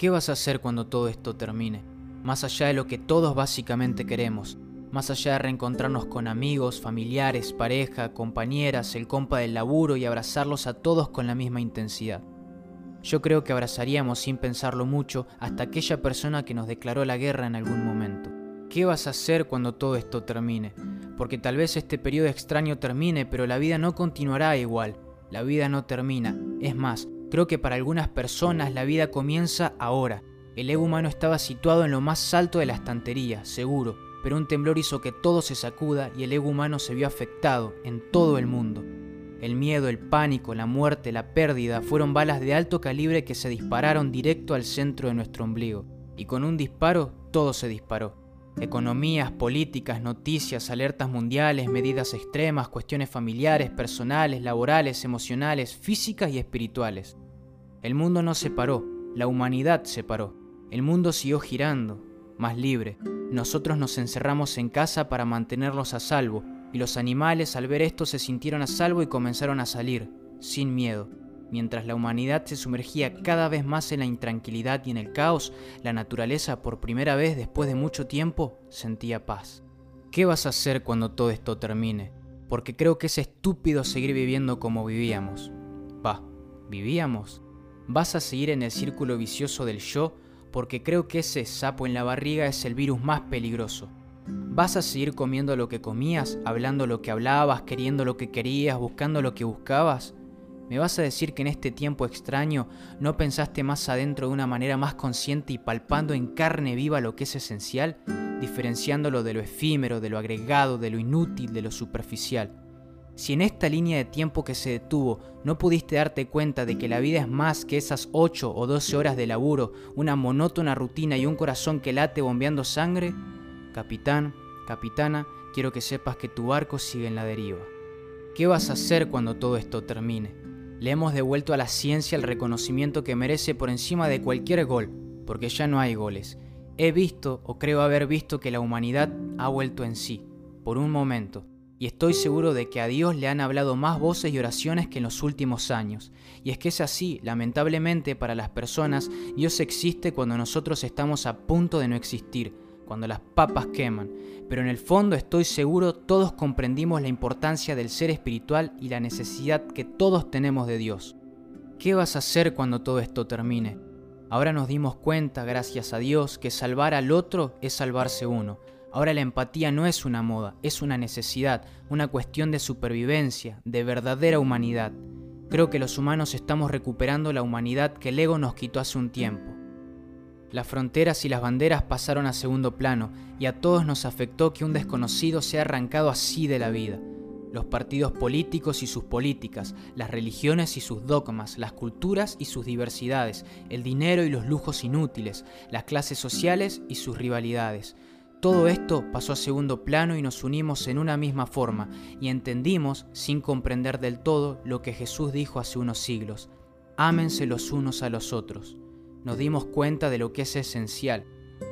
¿Qué vas a hacer cuando todo esto termine? Más allá de lo que todos básicamente queremos, más allá de reencontrarnos con amigos, familiares, pareja, compañeras, el compa del laburo y abrazarlos a todos con la misma intensidad. Yo creo que abrazaríamos sin pensarlo mucho hasta aquella persona que nos declaró la guerra en algún momento. ¿Qué vas a hacer cuando todo esto termine? Porque tal vez este periodo extraño termine, pero la vida no continuará igual. La vida no termina. Es más, creo que para algunas personas la vida comienza ahora. El ego humano estaba situado en lo más alto de la estantería, seguro, pero un temblor hizo que todo se sacuda y el ego humano se vio afectado en todo el mundo. El miedo, el pánico, la muerte, la pérdida fueron balas de alto calibre que se dispararon directo al centro de nuestro ombligo. Y con un disparo, todo se disparó. Economías, políticas, noticias, alertas mundiales, medidas extremas, cuestiones familiares, personales, laborales, emocionales, físicas y espirituales. El mundo no se paró, la humanidad se paró. El mundo siguió girando, más libre. Nosotros nos encerramos en casa para mantenerlos a salvo, y los animales al ver esto se sintieron a salvo y comenzaron a salir, sin miedo. Mientras la humanidad se sumergía cada vez más en la intranquilidad y en el caos, la naturaleza por primera vez después de mucho tiempo sentía paz. ¿Qué vas a hacer cuando todo esto termine? Porque creo que es estúpido seguir viviendo como vivíamos. Va, ¿vivíamos? ¿Vas a seguir en el círculo vicioso del yo? Porque creo que ese sapo en la barriga es el virus más peligroso. ¿Vas a seguir comiendo lo que comías, hablando lo que hablabas, queriendo lo que querías, buscando lo que buscabas? ¿Me vas a decir que en este tiempo extraño no pensaste más adentro de una manera más consciente y palpando en carne viva lo que es esencial, diferenciándolo de lo efímero, de lo agregado, de lo inútil, de lo superficial? Si en esta línea de tiempo que se detuvo no pudiste darte cuenta de que la vida es más que esas 8 o 12 horas de laburo, una monótona rutina y un corazón que late bombeando sangre, capitán, capitana, quiero que sepas que tu barco sigue en la deriva. ¿Qué vas a hacer cuando todo esto termine? Le hemos devuelto a la ciencia el reconocimiento que merece por encima de cualquier gol, porque ya no hay goles. He visto, o creo haber visto, que la humanidad ha vuelto en sí, por un momento, y estoy seguro de que a Dios le han hablado más voces y oraciones que en los últimos años. Y es que es así, lamentablemente para las personas, Dios existe cuando nosotros estamos a punto de no existir, cuando las papas queman, pero en el fondo estoy seguro todos comprendimos la importancia del ser espiritual y la necesidad que todos tenemos de Dios. ¿Qué vas a hacer cuando todo esto termine? Ahora nos dimos cuenta, gracias a Dios, que salvar al otro es salvarse uno. Ahora la empatía no es una moda, es una necesidad, una cuestión de supervivencia, de verdadera humanidad. Creo que los humanos estamos recuperando la humanidad que el ego nos quitó hace un tiempo. Las fronteras y las banderas pasaron a segundo plano y a todos nos afectó que un desconocido sea arrancado así de la vida. Los partidos políticos y sus políticas, las religiones y sus dogmas, las culturas y sus diversidades, el dinero y los lujos inútiles, las clases sociales y sus rivalidades. Todo esto pasó a segundo plano y nos unimos en una misma forma y entendimos, sin comprender del todo, lo que Jesús dijo hace unos siglos. Ámense los unos a los otros nos dimos cuenta de lo que es esencial.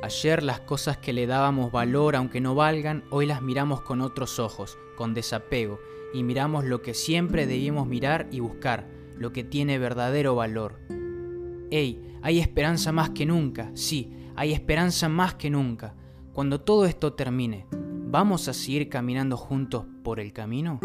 Ayer las cosas que le dábamos valor aunque no valgan, hoy las miramos con otros ojos, con desapego, y miramos lo que siempre debimos mirar y buscar, lo que tiene verdadero valor. ¡Ey! Hay esperanza más que nunca, sí, hay esperanza más que nunca. Cuando todo esto termine, ¿vamos a seguir caminando juntos por el camino?